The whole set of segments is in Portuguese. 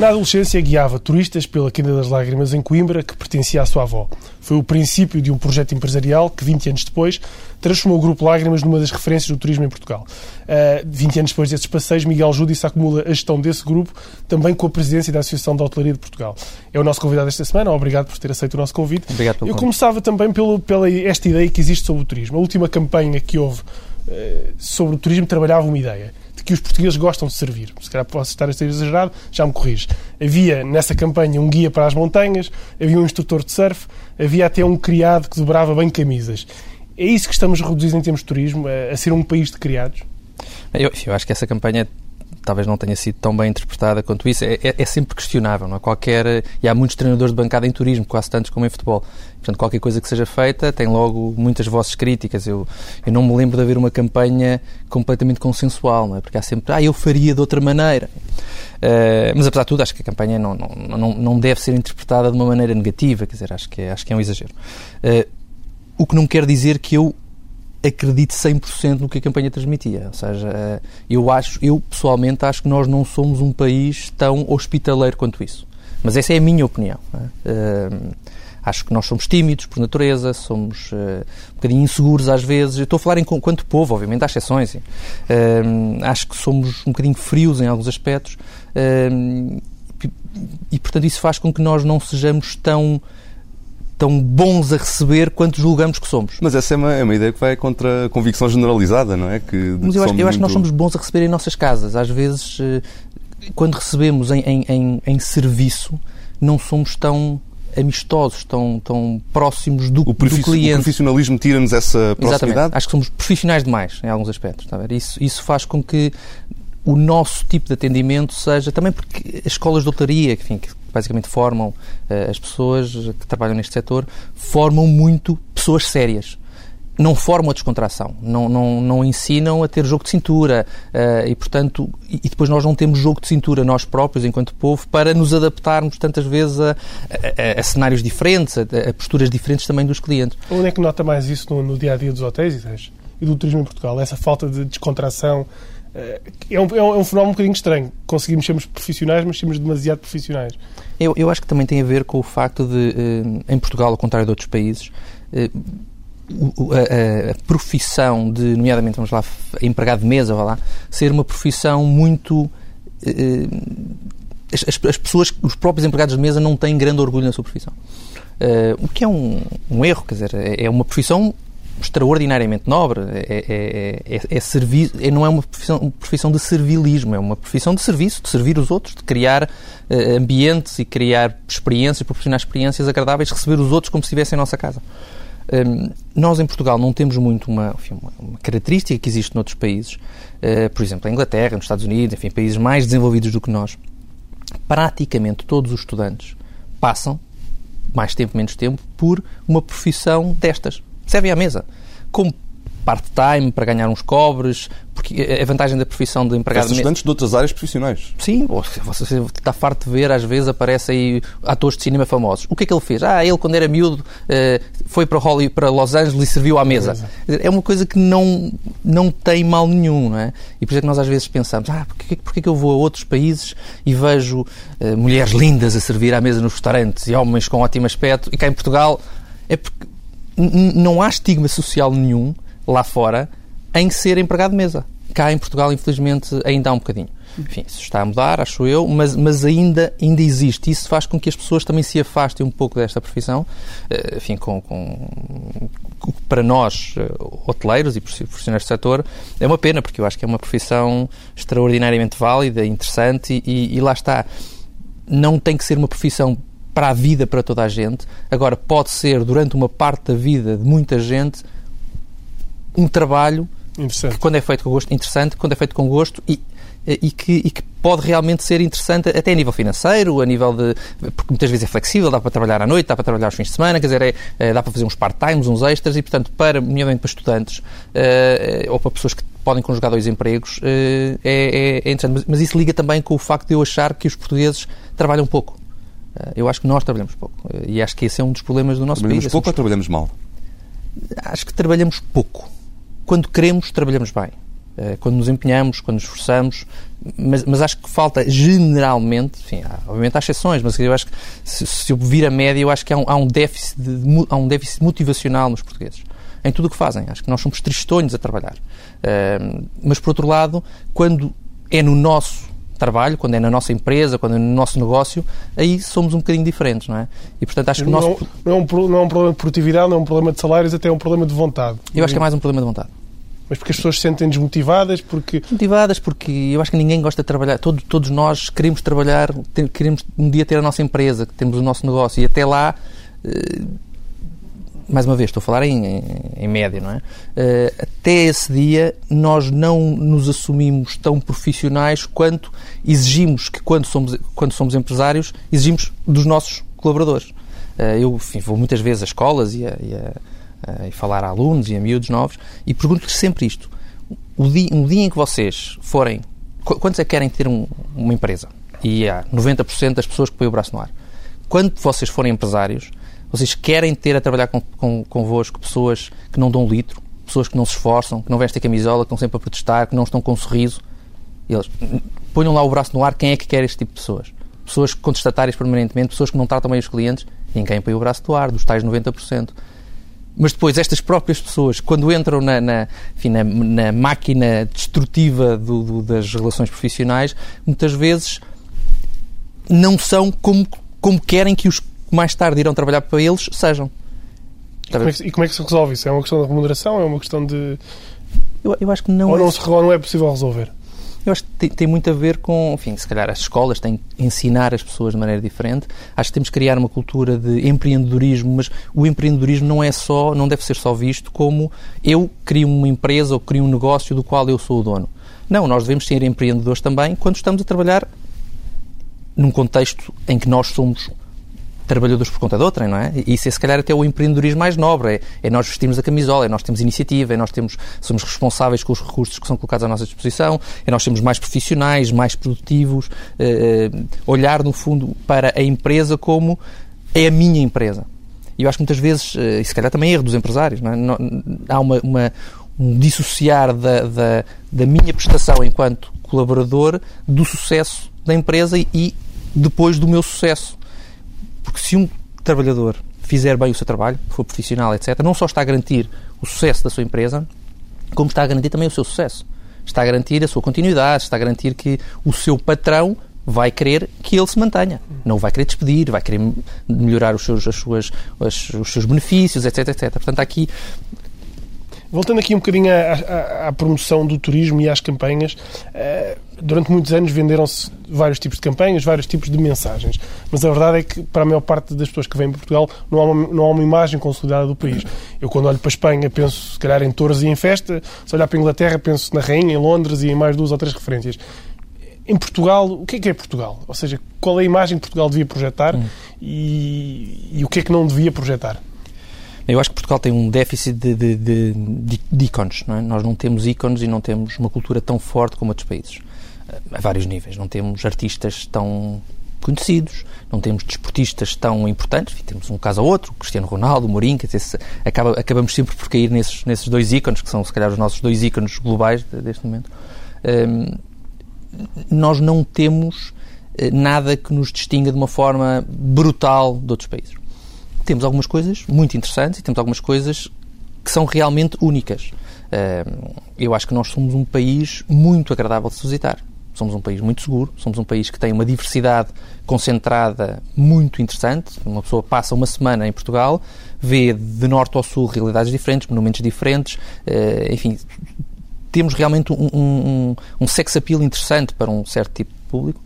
Na adolescência guiava turistas pela Quinta das Lágrimas em Coimbra, que pertencia à sua avó. Foi o princípio de um projeto empresarial que, 20 anos depois, transformou o Grupo Lágrimas numa das referências do turismo em Portugal. Uh, 20 anos depois desses passeios, Miguel Judice acumula a gestão desse grupo, também com a presidência da Associação de Hotelaria de Portugal. É o nosso convidado esta semana, obrigado por ter aceito o nosso convite. Obrigado pelo Eu convite. começava também pelo, pela esta ideia que existe sobre o turismo. A última campanha que houve uh, sobre o turismo trabalhava uma ideia de que os portugueses gostam de servir. Se calhar posso estar a ser exagerado, já me corrige. Havia nessa campanha um guia para as montanhas, havia um instrutor de surf, havia até um criado que dobrava bem camisas. É isso que estamos reduzindo em termos de turismo, a, a ser um país de criados? Eu, eu acho que essa campanha talvez não tenha sido tão bem interpretada quanto isso. É, é, é, sempre questionável, não é? Qualquer, e há muitos treinadores de bancada em turismo, quase tantos como em futebol. Portanto, qualquer coisa que seja feita tem logo muitas vozes críticas. Eu, eu não me lembro de haver uma campanha completamente consensual, não é? Porque há sempre, ah, eu faria de outra maneira. Uh, mas, apesar de tudo, acho que a campanha não, não, não, não deve ser interpretada de uma maneira negativa, quer dizer, acho que é, acho que é um exagero. Uh, o que não quer dizer que eu acredite 100% no que a campanha transmitia. Ou seja, eu acho, eu pessoalmente acho que nós não somos um país tão hospitaleiro quanto isso. Mas essa é a minha opinião. Uh, acho que nós somos tímidos por natureza, somos uh, um bocadinho inseguros às vezes. Eu estou a falar em quanto povo, obviamente, há exceções. Acho que somos um bocadinho frios em alguns aspectos. E, portanto, isso faz com que nós não sejamos tão tão bons a receber quanto julgamos que somos. Mas essa é uma, é uma ideia que vai contra a convicção generalizada, não é? Que Mas eu acho, eu acho que nós somos bons a receber em nossas casas. Às vezes, quando recebemos em, em, em, em serviço, não somos tão amistosos, tão, tão próximos do, o do cliente. O profissionalismo tira-nos essa proximidade? Exatamente. Acho que somos profissionais demais em alguns aspectos. Está? Isso, isso faz com que o nosso tipo de atendimento seja também porque as escolas de hotelaria, enfim, que basicamente formam uh, as pessoas que trabalham neste setor, formam muito pessoas sérias. Não formam a descontração, não, não, não ensinam a ter jogo de cintura uh, e, portanto, e, e, depois nós não temos jogo de cintura nós próprios, enquanto povo, para nos adaptarmos tantas vezes a, a, a cenários diferentes, a, a, posturas diferentes também dos clientes. Onde é que nota mais isso no, no dia a dia dos hotéis e do turismo em Portugal? Essa falta de descontração é um, é um fenómeno um bocadinho estranho. Conseguimos sermos profissionais, mas sermos demasiado profissionais. Eu, eu acho que também tem a ver com o facto de, em Portugal, ao contrário de outros países, a, a, profissão de, nomeadamente, vamos lá, empregado de mesa, vá lá, ser uma profissão muito. As, as, pessoas, os próprios empregados de mesa não têm grande orgulho na sua profissão. o que é um, um erro, quer dizer, é uma profissão extraordinariamente nobre. É, é, é, é servir, é, não é uma profissão, uma profissão, de servilismo, é uma profissão de serviço, de servir os outros, de criar uh, ambientes e criar experiências, proporcionar experiências agradáveis, receber os outros como se estivessem em nossa casa. Um, nós em Portugal não temos muito uma, enfim, uma, característica que existe noutros países, uh, por exemplo, a Inglaterra, nos Estados Unidos, enfim, países mais desenvolvidos do que nós. Praticamente todos os estudantes passam, mais tempo, menos tempo, por uma profissão destas servem à mesa. Como part-time para ganhar uns cobres, porque a vantagem da profissão de empregado... Esses estudantes de outras áreas profissionais. Sim, você está farto de ver, às vezes aparecem aí atores de cinema famosos. O que é que ele fez? Ah, ele quando era miúdo foi para, Hollywood, para Los Angeles e serviu à mesa. É uma coisa que não, não tem mal nenhum, não é? E por isso é que nós às vezes pensamos, ah, porquê, porquê que eu vou a outros países e vejo uh, mulheres lindas a servir à mesa nos restaurantes e homens com ótimo aspecto e cá em Portugal é porque não há estigma social nenhum lá fora em ser empregado de mesa. Cá em Portugal, infelizmente, ainda há um bocadinho. Enfim, isso está a mudar, acho eu, mas, mas ainda, ainda existe. Isso faz com que as pessoas também se afastem um pouco desta profissão. Enfim, com, com para nós, hoteleiros e profissionais do setor, é uma pena, porque eu acho que é uma profissão extraordinariamente válida, interessante e, e lá está. Não tem que ser uma profissão para a vida para toda a gente. Agora, pode ser, durante uma parte da vida de muita gente, um trabalho que, quando é feito com gosto, interessante, quando é feito com gosto e, e que, e que pode realmente ser interessante até a nível financeiro, a nível de. porque muitas vezes é flexível, dá para trabalhar à noite, dá para trabalhar aos fins de semana, quer dizer, é, é, dá para fazer uns part-times, uns extras e, portanto, para, nomeadamente para estudantes uh, ou para pessoas que podem conjugar dois empregos, uh, é, é, é, interessante. Mas, mas, isso liga também com o facto de eu achar que os portugueses trabalham pouco. Uh, eu acho que nós trabalhamos pouco. e acho que esse é um dos problemas do nosso trabalhamos país. Trabalhamos pouco ou trabalhamos mal? Acho que trabalhamos pouco. Quando queremos, trabalhamos bem. Eh, quando nos empenhamos, quando nos esforçamos, mas, mas, acho que falta generalmente, enfim, há, obviamente há exceções, mas eu acho que se, se eu vir a média, eu acho que há um, há um, déficit de, há um déficit motivacional nos portugueses. Em tudo o que fazem. Acho que nós somos tristonhos a trabalhar. Uh, mas, por outro lado, quando é no nosso trabalho, quando é na nossa empresa, quando é no nosso negócio, aí somos um bocadinho diferentes, não é? E, portanto, acho que não, o nosso... não, é um, não é um problema de produtividade, não é um problema de salários, até é um problema de vontade. Eu acho que é mais um problema de vontade. Mas porque as pessoas se sentem desmotivadas? Porque... Motivadas porque eu acho que ninguém gosta de trabalhar. Todos, todos nós queremos trabalhar, queremos um dia ter a nossa empresa, que temos o nosso negócio. E até lá, eh, mais uma vez, estou a falar em, em, em média, não é? Eh, até esse dia, nós não nos assumimos tão profissionais quanto exigimos que, quando somos, quando somos empresários, exigimos dos nossos colaboradores. Eh, eu enfim, vou muitas vezes a escolas e a, e a uh, e falar a alunos e a miúdos novos e pergunto-lhes sempre isto. O dia, um dia em que vocês forem... Quantos é que querem ter um, uma empresa? E há 90% das pessoas que põem o braço no ar. Quando vocês forem empresários, vocês querem ter a trabalhar com, com, convosco pessoas que não dão litro, pessoas que não se esforçam, que não vestem camisola, que estão sempre a protestar, que não estão com um sorriso. Eles ponham lá o braço no ar, quem é que quer este tipo de pessoas? Pessoas contestatárias permanentemente, pessoas que não tratam bem os clientes, ninguém põe o braço no ar, dos tais 90%. Mas depois estas próprias pessoas, quando entram na, na, enfim, na, na máquina destrutiva do, do, das relações profissionais, muitas vezes não são como, como querem que os que mais tarde irão trabalhar para eles sejam. E como, é que, e como é que se resolve isso? É uma questão de remuneração? É uma questão de. Eu, eu acho que não. Ou não, é... se, não é possível resolver? Eu acho que tem, tem, muito a ver com, enfim, se calhar as escolas têm que ensinar as pessoas de maneira diferente. Acho que temos que criar uma cultura de empreendedorismo, mas o empreendedorismo não é só, não deve ser só visto como eu crio uma empresa ou crio um negócio do qual eu sou o dono. Não, nós devemos ser empreendedores também quando estamos a trabalhar num contexto em que nós somos trabalhadores por conta de outrem, não é? E isso é se calhar até o empreendedorismo mais nobre, é, é nós vestirmos a camisola, é nós temos iniciativa, é nós temos, somos responsáveis com os recursos que são colocados à nossa disposição, é nós sermos mais profissionais, mais produtivos, eh, eh, olhar no fundo para a empresa como é a minha empresa. E eu acho que muitas vezes, eh, e se calhar também erro dos empresários, não é? não, há uma, uma, um dissociar da, da, da minha prestação enquanto colaborador do sucesso da empresa e depois do meu sucesso. Porque se um trabalhador fizer bem o seu trabalho, for profissional, etc., não só está a garantir o sucesso da sua empresa, como está a garantir também o seu sucesso. Está a garantir a sua continuidade, está a garantir que o seu patrão vai querer que ele se mantenha. Não vai querer despedir, vai querer melhorar os seus, as suas, as, os seus benefícios, etc, etc. Portanto, aqui Voltando aqui um bocadinho à, à, à, promoção do turismo e às campanhas, uh, durante muitos anos venderam-se vários tipos de campanhas, vários tipos de mensagens. Mas a verdade é que, para a maior parte das pessoas que vêm para Portugal, não há uma, não há uma imagem consolidada do país. Eu, quando olho para a Espanha, penso, se calhar, em touros e em festa. Se olhar para a Inglaterra, penso na Rainha, em Londres e em mais duas ou três referências. Em Portugal, o que é que é Portugal? Ou seja, qual é a imagem que Portugal devia projetar hum. e, e o que é que não devia projetar? Eu acho que Portugal tem um déficit de, de, de, de ícones. Não é? Nós não temos ícones e não temos uma cultura tão forte como outros países. Eh, a vários níveis. Não temos artistas tão conhecidos, não temos desportistas tão importantes, temos um caso ou outro, Cristiano Ronaldo, Mourinho, quer acaba, acabamos sempre por cair nesses, nesses dois ícones, que são se calhar os nossos dois ícones globais deste momento. Um, nós não temos eh, nada que nos distinga de uma forma brutal de outros países temos algumas coisas muito interessantes e temos algumas coisas que são realmente únicas. Eu acho que nós somos um país muito agradável de se visitar. Somos um país muito seguro, somos um país que tem uma diversidade concentrada muito interessante. Uma pessoa passa uma semana em Portugal, vê de norte ao sul realidades diferentes, monumentos diferentes, eh, enfim, temos realmente um, um, um sex appeal interessante para um certo tipo de público.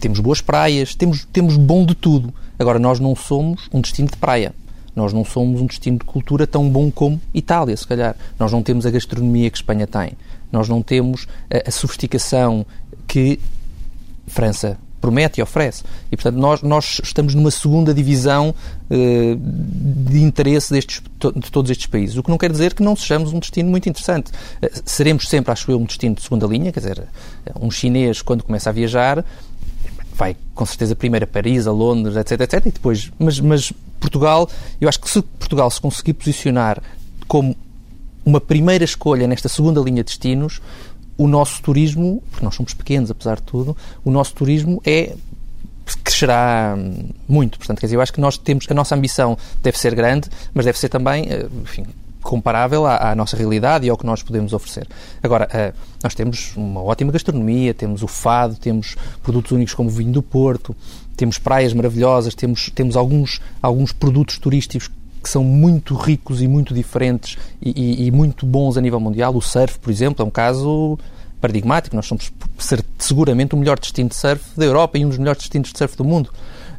Temos boas praias, temos, temos bom de tudo. Agora, nós não somos um destino de praia. Nós não somos um destino de cultura tão bom como Itália, se calhar. Nós não temos a gastronomia que Espanha tem. Nós não temos a, a sofisticação que França promete e oferece. E, portanto, nós, nós estamos numa segunda divisão uh, de interesse destes, de todos estes países. O que não quer dizer que não sejamos um destino muito interessante. Uh, seremos sempre, acho eu, um destino de segunda linha, quer dizer, um chinês, quando começa a viajar, vai com certeza primeiro a Paris, a Londres, etc, etc, e depois... Mas, mas Portugal, eu acho que se Portugal se conseguir posicionar como uma primeira escolha nesta segunda linha de destinos, o nosso turismo, porque nós somos pequenos apesar de tudo, o nosso turismo é crescerá muito. Portanto, quer dizer, eu acho que nós temos, a nossa ambição deve ser grande, mas deve ser também, eh, enfim, comparável à, à, nossa realidade e ao que nós podemos oferecer. Agora, uh, nós temos uma ótima gastronomia, temos o fado, temos produtos únicos como o vinho do Porto, temos praias maravilhosas, temos, temos alguns, alguns produtos turísticos que são muito ricos e muito diferentes e, e, e, muito bons a nível mundial. O surf, por exemplo, é um caso paradigmático. Nós somos seguramente o melhor destino de surf da Europa e um dos melhores destinos de surf do mundo.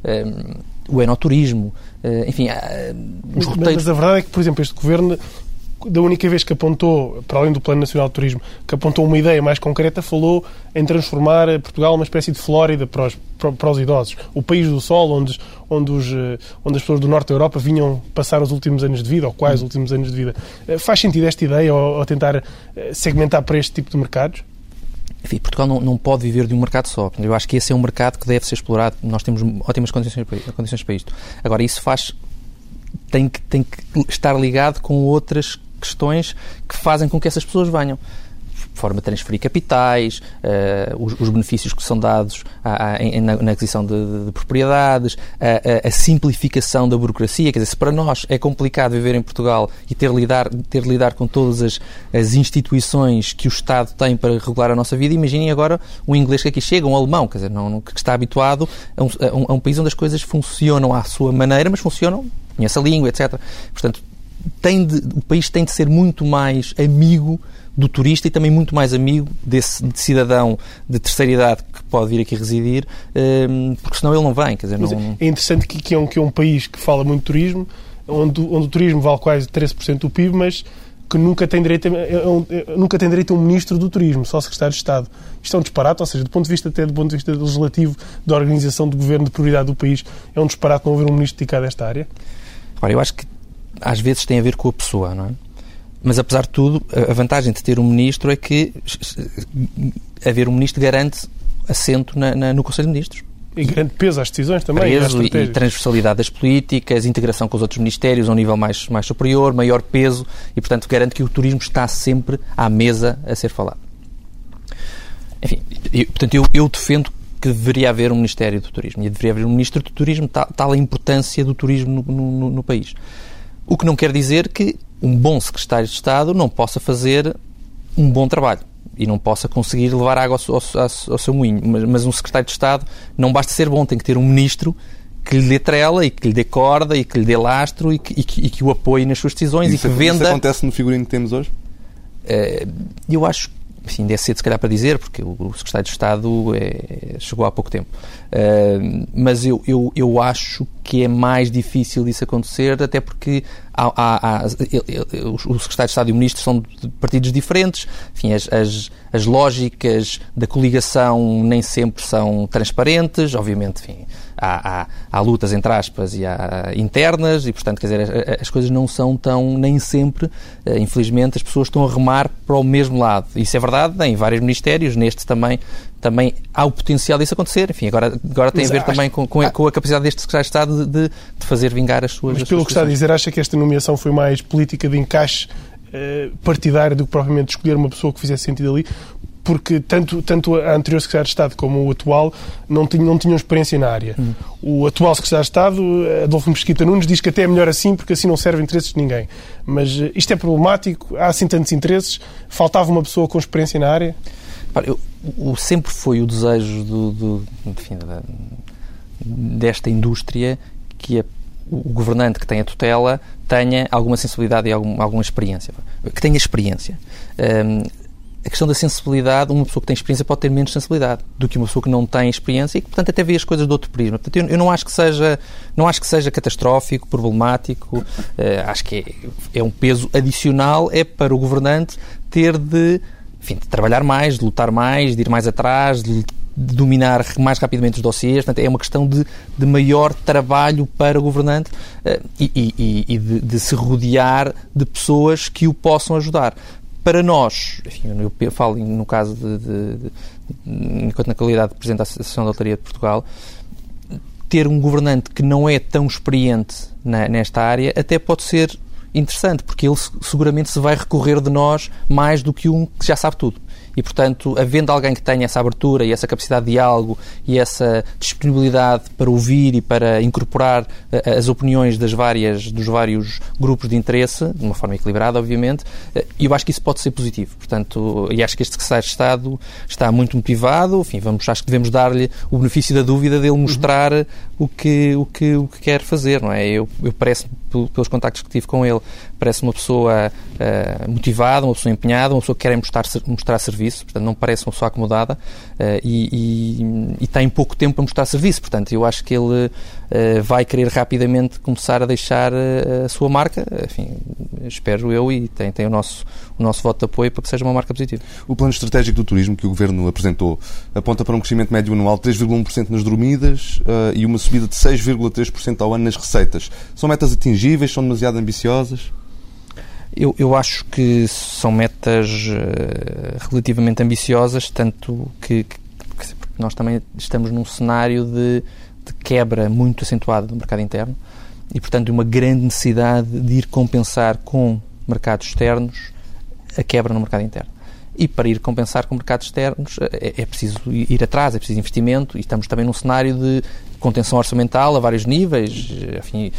Ehm, o enoturismo, uh, enfim, uh, os roteiros... Mas a verdade é que, por exemplo, este governo da única vez que apontou, para além do Plano Nacional de Turismo, que apontou uma ideia mais concreta, falou em transformar Portugal numa espécie de Flórida para os, para os idosos. O país do sol, onde, onde, os, eh, onde as pessoas do norte da Europa vinham passar os últimos anos de vida, ou quais os últimos anos de vida. Eh, faz sentido esta ideia, ou, ou tentar eh, segmentar para este tipo de mercados? Enfim, Portugal não, não pode viver de um mercado só. Eu acho que esse é um mercado que deve ser explorado. Nós temos ótimas condições, condições para isto. Agora, isso faz tem que, tem que estar ligado com outras questões que fazem com que essas pessoas venham forma de transferir capitais, uh, os, os, benefícios que são dados à, à, na, na, aquisição de, de propriedades, a, a, a, simplificação da burocracia. Quer dizer, se para nós é complicado viver em Portugal e ter, lidar, ter lidar com todas as, as instituições que o Estado tem para regular a nossa vida, imaginem agora um inglês que aqui chega, um alemão, quer dizer, não, que está habituado a um, a um, a um país onde as coisas funcionam à sua maneira, mas funcionam, conhece a língua, etc. Portanto, tem de, o país tem de ser muito mais amigo do turista e também muito mais amigo desse de cidadão de terceira idade que pode vir aqui residir, ehm, porque senão ele não vem. Quer dizer, não... É interessante que, que, é um, que é um país que fala muito de turismo, onde, onde o turismo vale quase 13% do PIB, mas que nunca tem, direito a, é, é, é, nunca tem direito a um ministro do turismo, só secretário de Estado. Isto é um disparate, ou seja, do ponto de vista até do ponto de vista legislativo, da organização do governo, de prioridade do país, é um disparate não haver um ministro dedicado a esta área? Agora, eu acho que às vezes tem a ver com a pessoa, não é? Mas, apesar de tudo, a vantagem de ter um ministro é que haver um ministro garante assento na, na, no Conselho de Ministros. E grande peso às decisões também. Peso e, e transversalidade das políticas, integração com os outros ministérios a um nível mais, mais superior, maior peso e, portanto, garante que o turismo está sempre à mesa a ser falado. Enfim, eu, portanto, eu, eu defendo que deveria haver um Ministério do Turismo e deveria haver um Ministro do Turismo, tal, tal a importância do turismo no, no, no país. O que não quer dizer que um bom secretário de Estado não possa fazer um bom trabalho e não possa conseguir levar água ao, ao, ao seu moinho. Mas, mas, um secretário de Estado não basta ser bom, tem que ter um ministro que lhe dê trela e que lhe dê corda e que lhe dê lastro e que, e que, e que o apoie nas suas decisões isso, e que venda. Isso acontece no figurino que temos hoje? Uh, eu acho enfim, é cedo se calhar para dizer, porque o, secretário de Estado é, chegou há pouco tempo. Uh, mas eu, eu, eu acho que é mais difícil isso acontecer, até porque há, há, há, o secretário de Estado e o ministro são de partidos diferentes, enfim, as, as, as lógicas da coligação nem sempre são transparentes, obviamente, enfim, há, há, há, lutas entre aspas e há internas e, portanto, quer dizer, as coisas não são tão, nem sempre, eh, infelizmente, as pessoas estão a remar para o mesmo lado. Isso é verdade em vários ministérios, neste também, também há o potencial disso acontecer. Enfim, agora, agora tem Mas a ver acho... também com, com, a, com, a, capacidade deste secretário de Estado de, de fazer vingar as suas Mas pelo suas que está a dizer, acha que esta nomeação foi mais política de encaixe eh, partidário do que propriamente escolher uma pessoa que fizesse sentido ali? Porque tanto, tanto a anterior Secretária de Estado como o atual não tinham, não tinham experiência na área. Hum. O atual Secretário de Estado, Adolfo Mesquita Nunes, diz que até é melhor assim porque assim não serve interesses de ninguém. Mas eh, isto é problemático, há assim tantos interesses, faltava uma pessoa com experiência na área? Eu, o, sempre foi o desejo do, do enfim, da, desta indústria que a, o governante que tem a tutela tenha alguma sensibilidade e algum, alguma experiência. Que tenha experiência. Um, a questão da sensibilidade, uma pessoa que tem experiência pode ter menos sensibilidade do que uma pessoa que não tem experiência e que, portanto, até vê as coisas de outro prisma. Portanto, eu, eu não acho que seja, não acho que seja catastrófico, problemático. Uh, acho que é, é um peso adicional é para o governante ter de, enfim, de trabalhar mais, de lutar mais, de ir mais atrás, de de dominar mais rapidamente os dossiês, portanto, é uma questão de, de maior trabalho para o governante uh, e, e, e de, de, se rodear de pessoas que o possam ajudar. Para nós, enfim, eu falo no caso de, de, enquanto na qualidade de Presidente da Associação da Lotaria de Portugal, ter um governante que não é tão experiente na, nesta área até pode ser interessante, porque ele seguramente se vai recorrer de nós mais do que um que já sabe tudo e, portanto, havendo alguém que tenha essa abertura e essa capacidade de diálogo e essa disponibilidade para ouvir e para incorporar uh, as opiniões das várias, dos vários grupos de interesse, de uma forma equilibrada, obviamente, uh, eu acho que isso pode ser positivo. Portanto, e acho que este secretário de Estado está muito motivado, enfim, vamos, acho que devemos dar-lhe o benefício da dúvida dele mostrar uhum. o, que, o, que, o que quer fazer, não é? Eu, eu parece pelos contactos que tive com ele, parece uma pessoa uh, motivada, uma pessoa empenhada, uma pessoa que quer mostrar, mostrar serviço, portanto, não parece uma pessoa acomodada uh, e, e, e, tem pouco tempo para mostrar serviço. Portanto, eu acho que ele uh, vai querer rapidamente começar a deixar a sua marca. Enfim, espero eu e tem, tem o, nosso, o nosso voto de apoio para que seja uma marca positiva. O plano estratégico do turismo que o Governo apresentou aponta para um crescimento médio anual de 3,1% nas dormidas e uma subida de 6,3% ao ano nas receitas. São metas atingíveis? São demasiado ambiciosas? Eu, eu acho que são metas uh, relativamente ambiciosas, tanto que, que, que, nós também estamos num cenário de, de quebra muito acentuada do mercado interno e, portanto, uma grande necessidade de ir compensar com mercados externos a quebra no mercado interno. E para ir compensar com mercados externos é, é, preciso ir atrás, é preciso investimento. E estamos também num cenário de contenção orçamental a vários níveis. Enfim,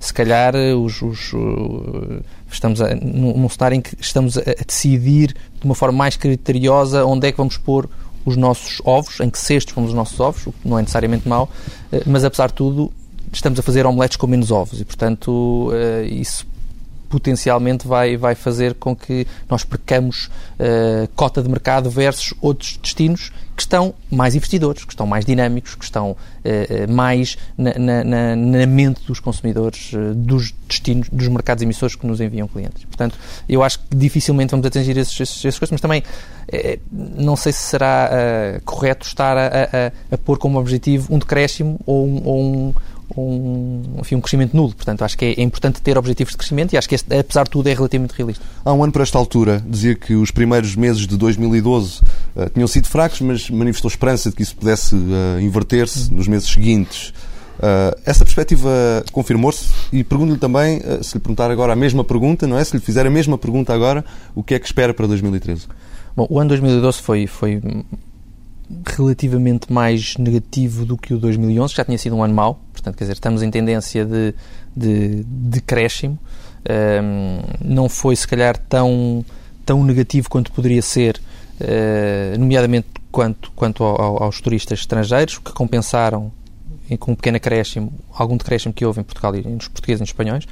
se calhar os, os estamos a, num, cenário em que estamos a, decidir de uma forma mais criteriosa onde é que vamos pôr os nossos ovos, em que cestos vamos os nossos ovos, o que não é necessariamente mau, eh, mas apesar de tudo estamos a fazer omeletes com menos ovos. E, portanto, eh, isso potencialmente vai, vai fazer com que nós percamos uh, cota de mercado versus outros destinos que estão mais investidores, que estão mais dinâmicos, que estão uh, mais na, na, na, mente dos consumidores uh, dos destinos, dos mercados emissores que nos enviam clientes. Portanto, eu acho que dificilmente vamos atingir esses, esses, essas coisas, mas também não sei se será correto estar a, a, a, pôr como objetivo um decréscimo ou um, ou um um, enfim, um crescimento nulo. Portanto, acho que é, é, importante ter objetivos de crescimento e acho que, este, apesar de tudo, é relativamente realista. Há um ano, por esta altura, dizia que os primeiros meses de 2012 uh, tinham sido fracos, mas manifestou esperança de que isso pudesse uh, inverter-se nos meses seguintes. Uh, essa perspectiva confirmou-se e pergunto-lhe também, se lhe perguntar agora a mesma pergunta, não é? Se lhe fizer a mesma pergunta agora, o que é que espera para 2013? Bom, o ano 2012 foi, foi relativamente mais negativo do que o 2011, que já tinha sido um ano mau, portanto, quer dizer, estamos em tendência de, de, de. Um, não foi, se calhar, tão, tão negativo quanto poderia ser, uh, nomeadamente quanto, quanto ao, aos turistas estrangeiros, que compensaram com um pequeno acréscimo, algum decréscimo que houve em Portugal e nos portugueses e nos espanhóis.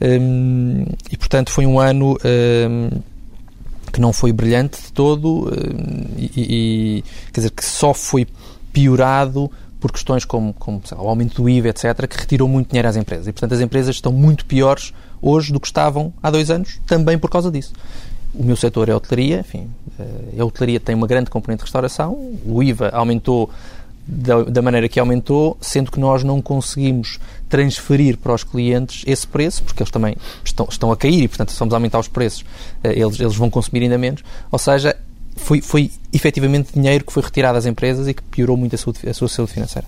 Um, e, portanto, foi um ano um, que não foi brilhante de todo eh, e, e quer dizer, que só foi piorado por questões como, como lá, o aumento do IVA, etc., que retirou muito dinheiro às empresas. E, portanto, as empresas estão muito piores hoje do que estavam há dois anos, também por causa disso. O meu setor é a hotelaria, enfim, eh, a hotelaria tem uma grande componente de restauração, o IVA aumentou da, da, maneira que aumentou, sendo que nós não conseguimos transferir para os clientes esse preço, porque eles também estão, estão a cair e, portanto, se vamos aumentar os preços, eh, eles, eles vão consumir ainda menos. Ou seja, foi, foi efetivamente dinheiro que foi retirado às empresas e que piorou muito a, sua a sua saúde financeira.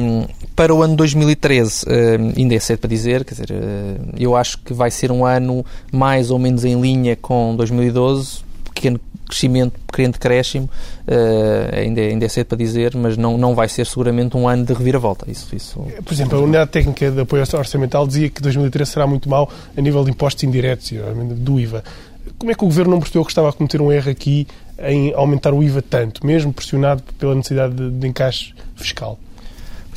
Um, para o ano 2013, um, ainda é cedo para dizer, quer dizer, uh, eu acho que vai ser um ano mais ou menos em linha com 2012, pequeno crescimento, pequeno decréscimo, uh, ainda, é, ainda é cedo para dizer, mas não, não vai ser seguramente um ano de reviravolta. Isso, isso, Por exemplo, a Unidade Técnica de Apoio Orçamental dizia que 2013 será muito mau a nível de impostos indiretos, do IVA. Como é que o Governo não percebeu que estava a cometer um erro aqui em aumentar o IVA tanto, mesmo pressionado pela necessidade de, de encaixe fiscal?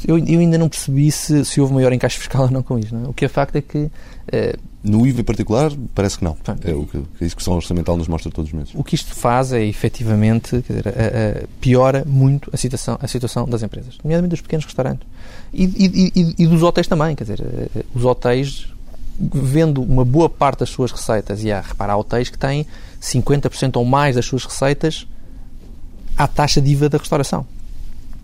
Eu, eu ainda não percebi se, se houve maior encaixe fiscal ou não com isto. Não é? O que é facto é que no IVA em particular, parece que não. É o que a execução orçamental nos mostra todos os meses. O que isto faz é, efetivamente, dizer, a, a, piora muito a situação, a situação das empresas, nomeadamente dos pequenos restaurantes. E, e, e, e, dos hotéis também, quer dizer, eh, os hotéis, vendo uma boa parte das suas receitas, e há, repara, há hotéis que têm 50% ou mais das suas receitas à taxa de IVA da restauração.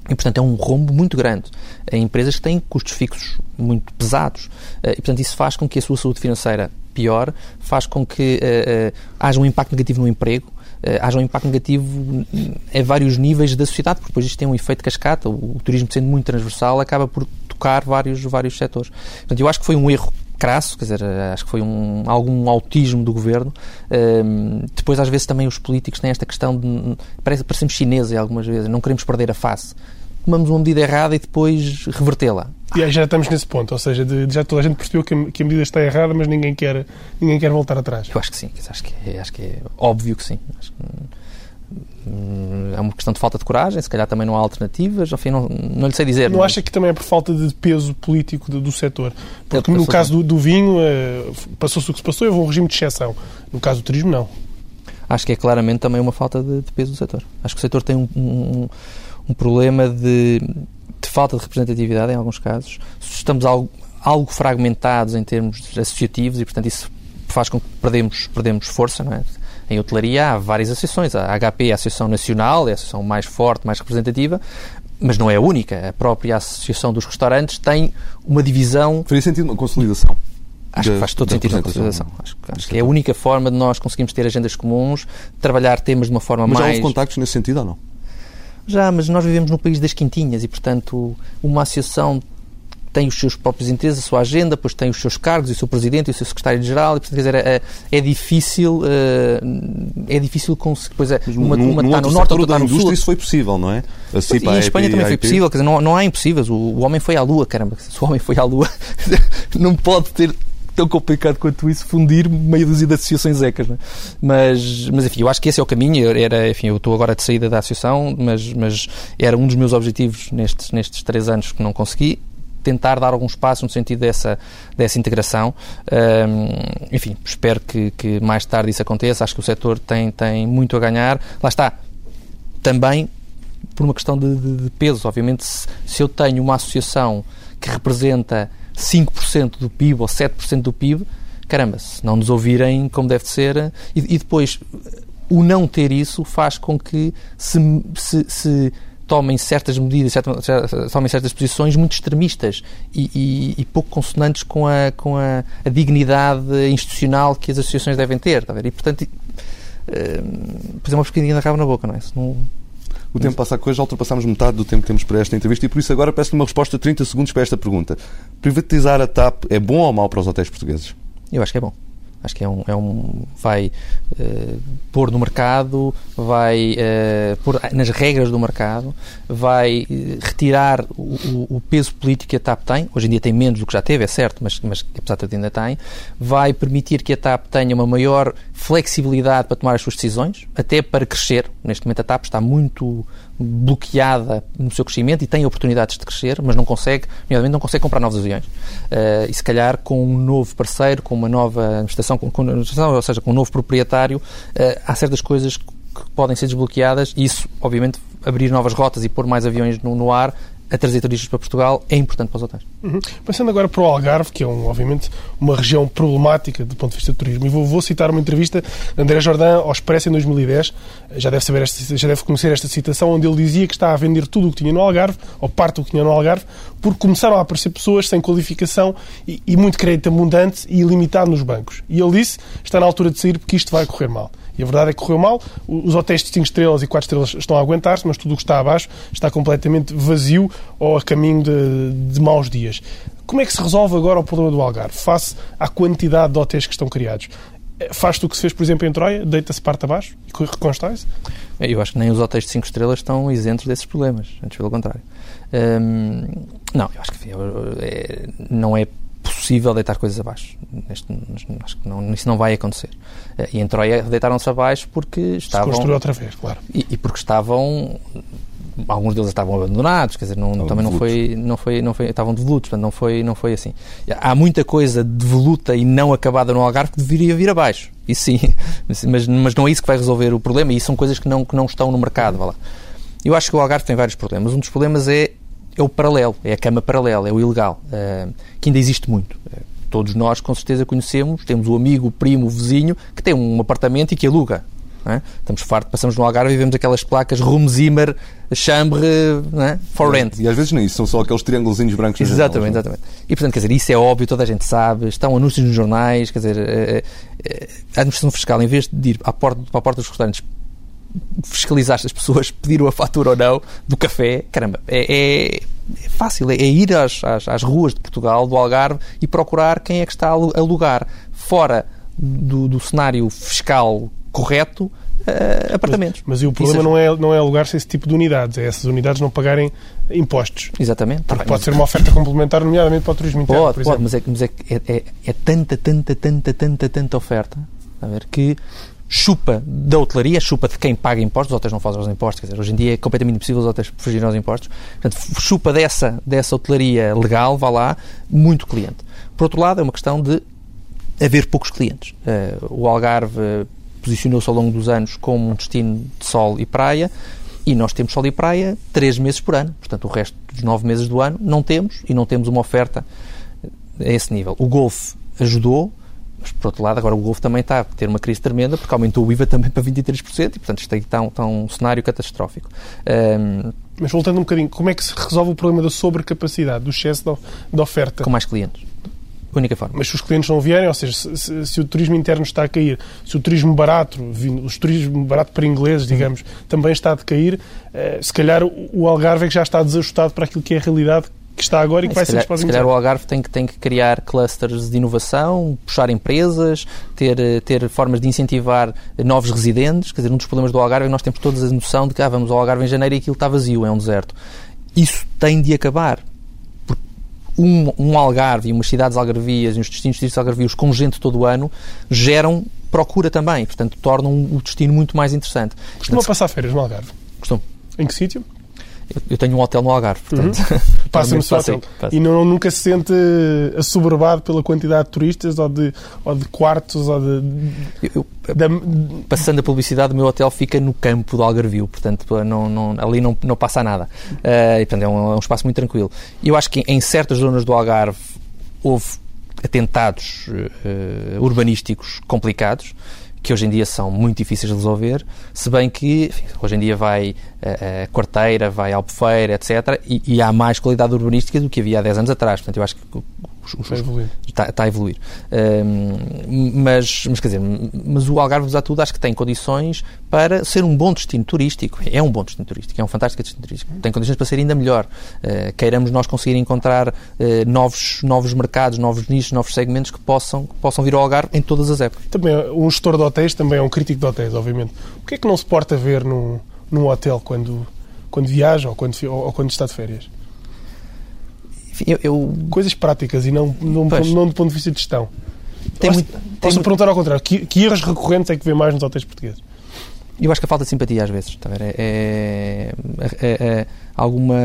E, portanto, é um rombo muito grande em empresas que têm custos fixos muito pesados. Eh, e, portanto, isso faz com que a sua saúde financeira pior, faz com que uh, uh, haja um impacto negativo no emprego, uh, haja um impacto negativo em vários níveis da sociedade, porque depois isto tem um efeito cascata. O, o, turismo, sendo muito transversal, acaba por tocar vários, vários setores. Portanto, eu acho que foi um erro crasso, quer dizer, acho que foi um, algum autismo do governo. Uh, depois, às vezes, também os políticos têm esta questão de. Parece, parecemos chineses algumas vezes, não queremos perder a face. Tomamos uma medida errada e depois revertê-la. E aí já estamos nesse ponto, ou seja, de, já toda a gente percebeu que a, que a, medida está errada, mas ninguém quer, ninguém quer voltar atrás. Eu acho que sim, acho que é, acho que é óbvio que sim. Acho que, é uma questão de falta de coragem, se calhar também não há alternativas, enfim, não, não lhe sei dizer. Não mas... acha que também é por falta de peso político do, do setor? Porque no caso do, do vinho, eh, passou-se o que se passou, houve um regime de exceção. No caso do turismo, não. Acho que é claramente também uma falta de, de peso do setor. Acho que o setor tem um, um, um problema de, de, falta de representatividade em alguns casos. Estamos algo, algo fragmentados em termos associativos e, portanto, isso faz com que perdemos, perdemos força, não é? Em hotelaria há várias associações. A HP é a Associação Nacional, é a associação mais forte, mais representativa, mas não é a única. A própria Associação dos Restaurantes tem uma divisão. Faria sentido uma consolidação. Acho que faz todo sentido a consolidação. Acho, acho que é a única forma de nós conseguirmos ter agendas comuns, trabalhar temas de uma forma mas mais. Mas já houve contactos nesse sentido ou não? Já, mas nós vivemos no país das quintinhas e, portanto, uma associação tem os seus próprios interesses, a sua agenda, depois tem os seus cargos, o seu presidente e o seu secretário-geral, e, portanto, quer dizer, é, é difícil, eh, é difícil conseguir, pois é, uma, uma está no norte, outra está no sul. isso foi possível, não é? A CIPA, e em Espanha também foi possível, quer dizer, não, não há impossíveis, o, o homem foi à lua, caramba, se o homem foi à lua, não pode ter tão complicado quanto isso fundir meia dúzia de associações ECAs. É? Mas, mas, enfim, eu acho que esse é o caminho. Era, enfim, eu estou agora de saída da associação, mas, mas era um dos meus objetivos nestes, nestes três anos que não consegui tentar dar alguns passos no sentido dessa, dessa integração. Um, enfim, espero que, que, mais tarde isso aconteça. Acho que o setor tem, tem muito a ganhar. Lá está. Também por uma questão de, de, de peso. Obviamente, se, se, eu tenho uma associação que representa 5% do PIB ou 7% do PIB, caramba, se não nos ouvirem como deve ser. E, e depois, o não ter isso faz com que se, se, se tomem certas medidas, tomem certas posições muito extremistas e, e, e pouco consonantes com, a, com a, a, dignidade institucional que as associações devem ter. Tá e, portanto, uh, pois é uma pesquinha da rabo na boca, não é? O tempo passa a coisa, já ultrapassámos metade do tempo que temos para esta entrevista e por isso agora peço-lhe uma resposta de 30 segundos para esta pergunta. Privatizar a TAP é bom ou mau para os hotéis portugueses? Eu acho que é bom. Acho que é um, é um vai uh, pôr no mercado, vai uh, pôr nas regras do mercado, vai uh, retirar o, o, peso político que a TAP tem. Hoje em dia tem menos do que já teve, é certo, mas, mas apesar de ainda tem. Vai permitir que a TAP tenha uma maior flexibilidade para tomar as suas decisões, até para crescer. Neste momento a TAP está muito bloqueada no seu crescimento e tem oportunidades de crescer, mas não consegue, nomeadamente não consegue comprar novos aviões. Uh, e se calhar com um novo parceiro, com uma nova administração, com, com, ou seja, com um novo proprietário, uh, há certas coisas que podem ser desbloqueadas e isso, obviamente, abrir novas rotas e pôr mais aviões no, no ar a trazer turistas para Portugal é importante para os hotéis. Uhum. Passando agora para o Algarve, que é um, obviamente uma região problemática do ponto de vista do turismo, e vou, vou citar uma entrevista de André Jordão ao Expresso em 2010, já deve, saber esta, já deve conhecer esta citação, onde ele dizia que está a vender tudo o que tinha no Algarve, ou parte do que tinha no Algarve, porque começaram a aparecer pessoas sem qualificação e, e muito crédito abundante e ilimitado nos bancos. E ele disse, está na altura de sair porque isto vai correr mal. E a verdade é que correu mal. Os hotéis de 5 estrelas e 4 estrelas estão a aguentar-se, mas tudo o que está abaixo está completamente vazio ou a caminho de, de maus dias. Como é que se resolve agora o problema do Algarve, face à quantidade de hotéis que estão criados? Faz-te o que se fez, por exemplo, em Troia, deita-se parte abaixo e reconstrói-se? Eu acho que nem os hotéis de 5 estrelas estão isentos desses problemas, antes pelo contrário. Hum, não, eu acho que é, não é possível deitar coisas abaixo. Neste, acho que não, isso não vai acontecer. Eh, e em Troia deitaram-se abaixo porque estavam... Se construiu outra vez, claro. E, e, porque estavam alguns deles estavam abandonados, quer dizer, não, também não foi, não foi, não foi, estavam devolutos, portanto não foi, não foi assim. Há muita coisa devoluta e não acabada no Algarve que deveria vir abaixo, isso sim, mas, mas não é isso que vai resolver o problema e são coisas que não, que não estão no mercado, vá lá. Eu acho que o Algarve tem vários problemas. Um dos problemas é, é o paralelo, é a cama paralela, é o ilegal, uh, que ainda existe muito. Uh, todos nós, com certeza, conhecemos, temos o amigo, o primo, o vizinho, que tem um apartamento e que aluga. É? Estamos fartos, passamos no Algarve e vemos aquelas placas Room Zimmer, Chambre, é? for rent. E às vezes nem isso, são só aqueles triângulos brancos. Exatamente, exatamente. E portanto, quer dizer, isso é óbvio, toda a gente sabe, estão anúncios nos jornais, quer dizer, eh, eh, a administração fiscal, em vez de ir à porta, para a porta dos restaurantes fiscalizar se as pessoas pediram a fatura ou não do café, caramba, é, é, é fácil, é, é ir às, às, às, ruas de Portugal, do Algarve, e procurar quem é que está a alugar fora do, do cenário fiscal correto uh, apartamentos. Mas, mas o problema não é, não é alugar-se esse tipo de unidades, é essas unidades não pagarem impostos. Exatamente. Porque pode ser uma oferta complementar, nomeadamente para o turismo interno. Pode, pode, mas, é, mas é, é, é, é tanta, tanta, tanta, tanta, tanta oferta a ver, que chupa da hotelaria, chupa de quem paga impostos, os hotéis não fazem os impostos, quer dizer, hoje em dia é completamente impossível os hotéis fugirem aos impostos, portanto, chupa dessa, dessa hotelaria legal, vá lá, muito cliente. Por outro lado, é uma questão de haver poucos clientes. Uh, o Algarve posicionou-se ao longo dos anos como um destino de sol e praia, e nós temos sol e praia três meses por ano. Portanto, o resto dos nove meses do ano não temos, e não temos uma oferta a esse nível. O Golfe ajudou, mas, por outro lado, agora o Golfe também está a ter uma crise tremenda, porque aumentou o IVA também para 23%, e, portanto, isto aí está um, está um cenário catastrófico. Um, mas voltando um bocadinho, como é que se resolve o problema da sobrecapacidade, do excesso de oferta? Com mais clientes única forma. Mas se os clientes não vierem, ou seja, se, se, se, o turismo interno está a cair, se o turismo barato, o turismo barato para ingleses, digamos, uhum. também está a decair, eh, se calhar o Algarve é que já está desajustado para aquilo que é a realidade que está agora e que vai calhar, ser exposto. Se calhar o Algarve tem que, tem que criar clusters de inovação, puxar empresas, ter, ter formas de incentivar novos residentes. Quer dizer, um dos problemas do Algarve é que nós temos toda a noção de que ah, vamos ao Algarve em janeiro e aquilo está vazio, é um deserto. Isso tem de acabar um, um Algarve e umas cidades algarvias e uns destinos turísticos algarvios com gente todo o ano geram procura também, portanto tornam o destino muito mais interessante. Costuma portanto, passar férias no Algarve? Costumo. Em que sítio? Eu tenho um hotel no Algarve, portanto. Uhum. Passa no seu hotel. E não, nunca se sente assoberbado pela quantidade de turistas ou de, ou de quartos ou de. Eu, da... Passando a publicidade, o meu hotel fica no campo do Algarvio, portanto não, não, ali não, não passa nada. Uh, e, portanto, é um, é um espaço muito tranquilo. Eu acho que em certas zonas do Algarve houve atentados uh, urbanísticos complicados que hoje em dia são muito difíceis de resolver, se bem que enfim, hoje em dia vai a, a Quarteira, vai a Albufeira, etc., e, e, há mais qualidade urbanística do que havia há 10 anos atrás. Portanto, eu acho que está a evoluir. Está, está a evoluir. Um, mas, mas, quer dizer, mas o Algarve, apesar de tudo, acho que tem condições para ser um bom destino turístico. É um bom destino turístico, é um fantástico destino turístico. Tem condições para ser ainda melhor. Uh, queiramos nós conseguir encontrar uh, novos, novos mercados, novos nichos, novos segmentos que possam, que possam vir ao Algarve em todas as épocas. Também, um gestor de hotéis também é um crítico de hotéis, obviamente. O que é que não se porta ver num, num hotel quando, quando viaja ou quando, ou, ou quando está de férias? Enfim, eu, eu... Coisas práticas e não, não, não do ponto de vista de gestão. Tem posso, muito, posso tem perguntar ao contrário. Que, que, erros recorrentes é que vê mais nos hotéis portugueses? Eu acho que a falta de simpatia às vezes. Ver? É, é, é, é alguma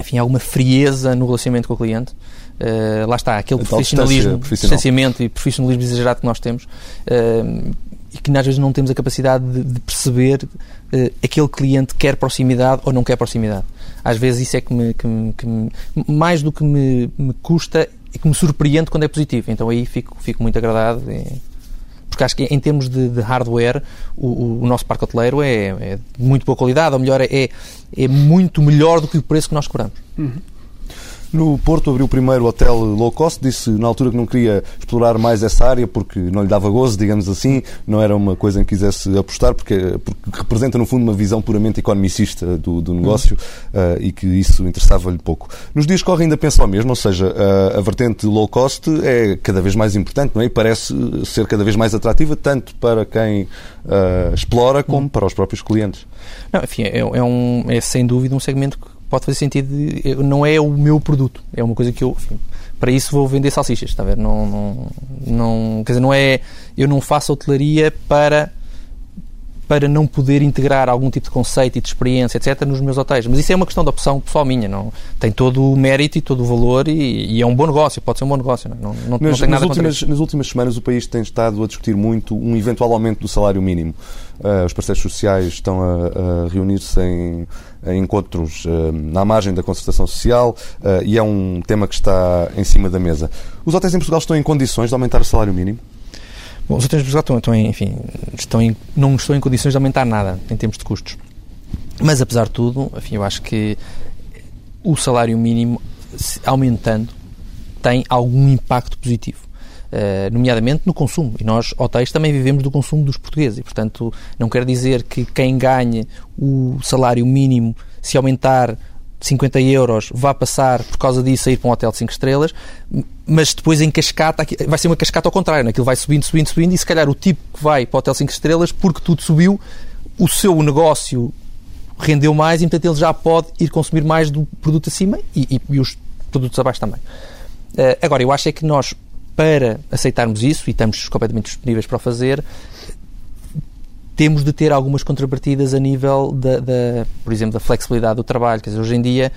enfim, alguma frieza no relacionamento com o cliente. Uh, lá está, aquele profissionalismo, distanciamento e profissionalismo exagerado que nós temos uh, e que às vezes não temos a capacidade de, de perceber uh, aquele cliente quer proximidade ou não quer proximidade. Às vezes isso é que me, que me, que me mais do que me, me custa, é que me surpreende quando é positivo. Então aí fico, fico muito agradado. E, porque acho que em termos de, de hardware o, o, nosso parque hoteleiro é, é, de muito boa qualidade, ou melhor, é, é muito melhor do que o preço que nós cobramos. Uhum. No Porto abriu o primeiro hotel low cost, disse na altura que não queria explorar mais essa área porque não lhe dava gozo, digamos assim, não era uma coisa em que quisesse apostar, porque, porque representa no fundo uma visão puramente economicista do, do negócio uh, e que isso interessava-lhe pouco. Nos dias que correm ainda pensa o mesmo, ou seja, uh, a vertente low cost é cada vez mais importante não é? e parece ser cada vez mais atrativa, tanto para quem uh, explora como para os próprios clientes. Não, enfim, é, é, um, é sem dúvida um segmento que pode fazer sentido. De, não é o meu produto, é uma coisa que eu. Enfim, para isso vou vender salsichas, está a ver? Não, não, não, quer dizer, não é. Eu não faço hotelaria para para não poder integrar algum tipo de conceito e de experiência, etc., nos meus hotéis. Mas isso é uma questão de opção pessoal minha. Não, tem todo o mérito e todo o valor e, e é um bom negócio, pode ser um bom negócio. Não, não, nas, não tem nada últimas, nas últimas semanas o país tem estado a discutir muito um eventual aumento do salário mínimo. Uh, os parceiros sociais estão a, a reunir-se em, encontros uh, na margem da concertação social uh, e é um tema que está em cima da mesa. Os hotéis em Portugal estão em condições de aumentar o salário mínimo? Bom, os hotéis de Portugal estão, estão em, enfim, estão em, não estão em condições de aumentar nada em termos de custos. Mas, apesar de tudo, enfim, eu acho que o salário mínimo, aumentando, tem algum impacto positivo. Uh, nomeadamente no consumo. E nós, hotéis, também vivemos do consumo dos portugueses. E, portanto, não quer dizer que quem ganhe o salário mínimo, se aumentar 50 euros, vá passar por causa disso a ir para um hotel de 5 estrelas, mas depois em cascata, vai ser uma cascata ao contrário, naquilo vai subindo, subindo, subindo, e se calhar o tipo que vai para o hotel 5 estrelas, porque tudo subiu, o seu negócio rendeu mais e, portanto, ele já pode ir consumir mais do produto acima e, e, e os produtos abaixo também. Uh, agora, eu acho é que nós, para aceitarmos isso, e estamos completamente disponíveis para o fazer, temos de ter algumas contrapartidas a nível da, da, por exemplo, da flexibilidade do trabalho. Quer dizer, hoje em dia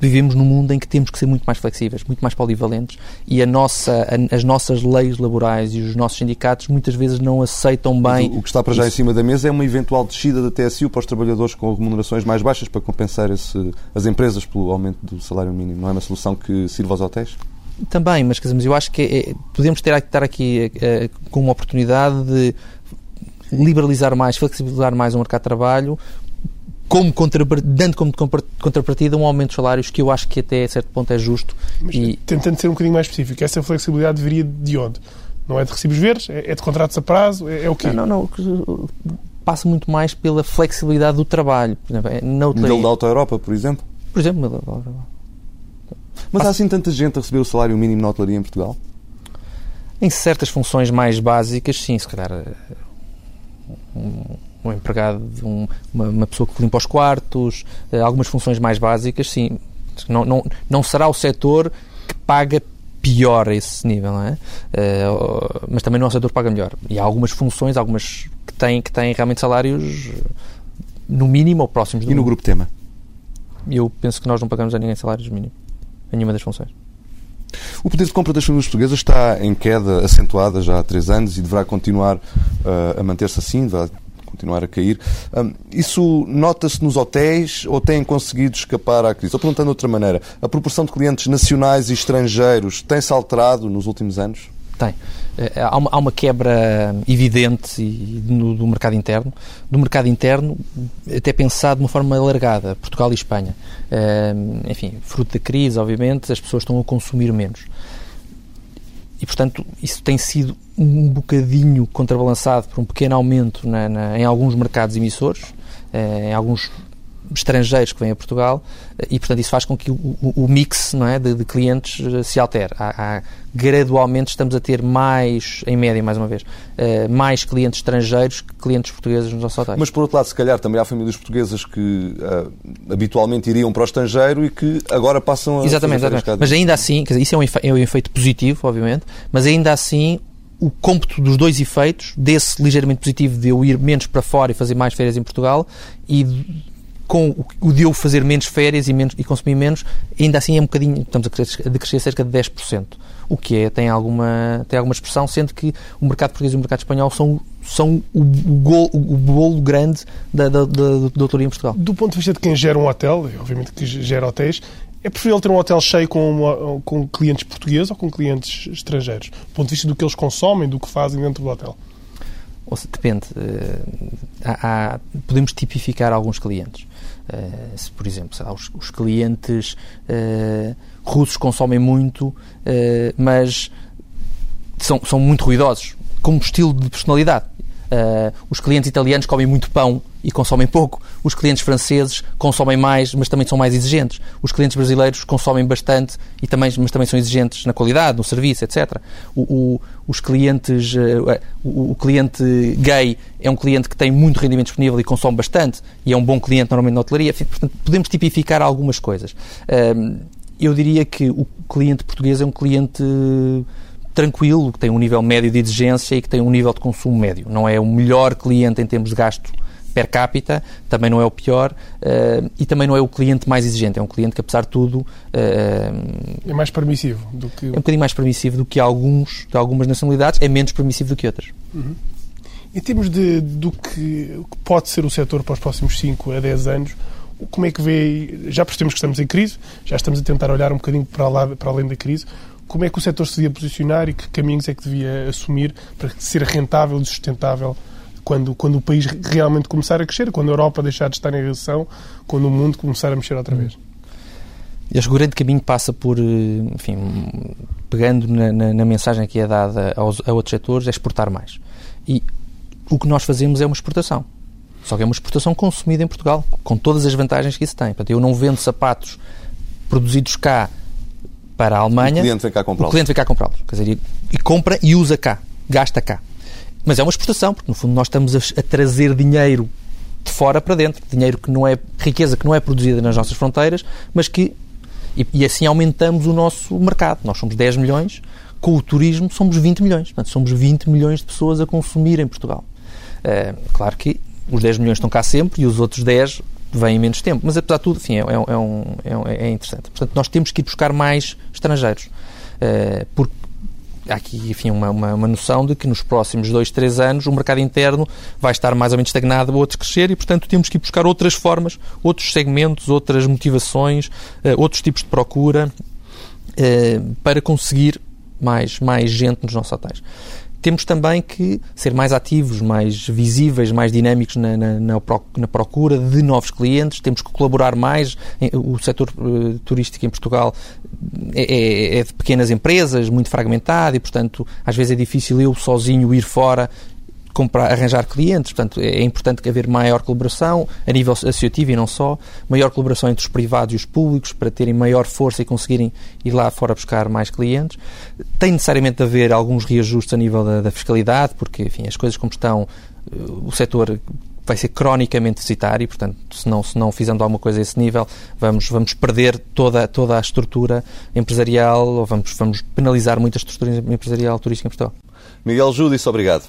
vivemos num mundo em que temos que ser muito mais flexíveis, muito mais polivalentes e a nossa, a, as nossas leis laborais e os nossos sindicatos muitas vezes não aceitam bem. O, o que está para já isso. em cima da mesa é uma eventual descida da TSU para os trabalhadores com remunerações mais baixas para compensar esse, as empresas pelo aumento do salário mínimo. Não é uma solução que sirva aos hotéis? Também, mas, mas eu acho que é, podemos ter, estar aqui é, com uma oportunidade de liberalizar mais, flexibilizar mais o mercado de trabalho, como dando como contrapartida um aumento de salários que eu acho que até a certo ponto é justo. Mas, e... Tentando ser um bocadinho mais específico, essa flexibilidade viria de onde? Não é de recibos verdes? É, é de contratos a prazo? É, é o quê? Não, não, não, passa muito mais pela flexibilidade do trabalho. Por exemplo, é na Modelo da Auto Europa, por exemplo? Por exemplo, modelo da Auto Mas há assim tanta gente a receber o salário mínimo na hotelaria em Portugal? Em certas funções mais básicas, sim, se calhar um, um empregado, um, uma, uma, pessoa que limpa os quartos, uh, algumas funções mais básicas, sim. Não, não, não será o setor que paga pior a esse nível, não é? Uh, mas também não é o setor que paga melhor. E há algumas funções, algumas que têm, que têm realmente salários no mínimo ou próximos do E no grupo tema? Eu penso que nós não pagamos a ninguém salários mínimos, em nenhuma das funções. O poder de compra das famílias portuguesas está em queda acentuada já há três anos e deverá continuar uh, a manter-se assim, vai continuar a cair. Um, isso nota-se nos hotéis ou têm conseguido escapar à crise? Estou perguntando de outra maneira. A proporção de clientes nacionais e estrangeiros tem-se alterado nos últimos anos? Tem. Eh, há uma, há uma quebra evidente no, do mercado interno. Do mercado interno, até pensado de uma forma alargada, Portugal e Espanha. Uh, enfim, fruto da crise, obviamente, as pessoas estão a consumir menos. E, portanto, isso tem sido um bocadinho contrabalançado por um pequeno aumento na, na, em alguns mercados emissores, uh, em alguns estrangeiros que vêm a Portugal e, portanto, isso faz com que o, o, mix não é, de, de, clientes eh, se altere. Há, há, gradualmente estamos a ter mais, em média, mais uma vez, uh, mais clientes estrangeiros que clientes portugueses nos nossos hotéis. Mas, por outro lado, se calhar também há famílias portuguesas que uh, habitualmente iriam para o estrangeiro e que agora passam a... Exatamente, exatamente. Mas ainda assim, quer dizer, isso é um, é um efeito positivo, obviamente, mas ainda assim o cômputo dos dois efeitos, desse ligeiramente positivo de eu ir menos para fora e fazer mais férias em Portugal e com o de eu fazer menos férias e, menos, e consumir menos, ainda assim é um bocadinho, estamos a crescer, a cerca de 10%, o que é, tem alguma, tem alguma expressão, sendo que o mercado português e o mercado espanhol são, são o, o, gol, o bolo grande da, da, da, da autoria em Portugal. Do ponto de vista de quem gera um hotel, obviamente que gera hotéis, é preferível ter um hotel cheio com, uma, com clientes portugueses ou com clientes estrangeiros? Do ponto de vista do que eles consomem, do que fazem dentro do hotel? Depende. Eh, há, há, podemos tipificar alguns clientes. Uh, se, por exemplo, lá, os, os, clientes uh, russos consomem muito, uh, mas são, são muito ruidosos, como estilo de personalidade. Os clientes italianos comem muito pão e consomem pouco. Os clientes franceses consomem mais, mas também são mais exigentes. Os clientes brasileiros consomem bastante, e também, mas também são exigentes na qualidade, no serviço, etc. O, o, os clientes, uh, o, o, cliente gay é um cliente que tem muito rendimento disponível e consome bastante, e é um bom cliente normalmente na hotelaria. Portanto, podemos tipificar algumas coisas. Uh, eu diria que o cliente português é um cliente tranquilo, que tem um nível médio de exigência e que tem um nível de consumo médio. Não é o melhor cliente em termos de gasto per capita, também não é o pior uh, e também não é o cliente mais exigente. É um cliente que, apesar de tudo. Uh, é mais permissivo do que. É um bocadinho mais permissivo do que alguns, de algumas nacionalidades, é menos permissivo do que outras. Uhum. Em termos de, do que pode ser o setor para os próximos 5 a 10 anos, como é que vê, já percebemos que estamos em crise, já estamos a tentar olhar um bocadinho para, lá, para além da crise, como é que o setor se devia posicionar e que caminhos é que devia assumir para ser rentável e sustentável quando, quando o país realmente começar a crescer, quando a Europa deixar de estar em recessão, quando o mundo começar a mexer outra vez? Acho que o grande caminho passa por, enfim, pegando na, na, na mensagem que é dada aos, a outros setores, é exportar mais. E o que nós fazemos é uma exportação. Só que é uma exportação consumida em Portugal, com todas as vantagens que isso tem. Portanto, eu não vendo sapatos produzidos cá para a Alemanha. O cliente vem cá comprá-los. O cliente vem cá comprá-los. Quer dizer, e, compra e usa cá, gasta cá. Mas é uma exportação, porque no fundo nós estamos a, trazer dinheiro de fora para dentro. Dinheiro que não é. riqueza que não é produzida nas nossas fronteiras, mas que. E, e assim aumentamos o nosso mercado. Nós somos 10 milhões, com o turismo somos 20 milhões. Portanto, somos 20 milhões de pessoas a consumir em Portugal. Uh, claro que os 10 milhões estão cá sempre e os outros 10 vêm em menos tempo. Mas, apesar de tudo, enfim, é, é, um, é, é interessante. Portanto, nós temos que ir buscar mais estrangeiros. Uh, porque há aqui, enfim, uma, uma, uma, noção de que nos próximos dois, três anos o mercado interno vai estar mais ou menos estagnado, outros crescer e, portanto, temos que ir buscar outras formas, outros segmentos, outras motivações, uh, outros tipos de procura uh, para conseguir mais, mais gente nos nossos hotéis temos também que ser mais ativos, mais visíveis, mais dinâmicos na, na, na, procura de novos clientes, temos que colaborar mais. O setor uh, turístico em Portugal é, é, é, de pequenas empresas, muito fragmentado e, portanto, às vezes é difícil eu sozinho ir fora comprar, arranjar clientes. Portanto, é, é importante haver maior colaboração a nível associativo e não só, maior colaboração entre os privados e os públicos para terem maior força e conseguirem ir lá fora buscar mais clientes. Tem necessariamente de haver alguns reajustes a nível da, da fiscalidade, porque, enfim, as coisas como estão, eh, o setor vai ser cronicamente deficitário portanto, se não, se não fizermos alguma coisa a esse nível, vamos, vamos perder toda, toda a estrutura empresarial ou vamos, vamos penalizar muito a estrutura empresarial turística em Portugal. Miguel Júdice, obrigado.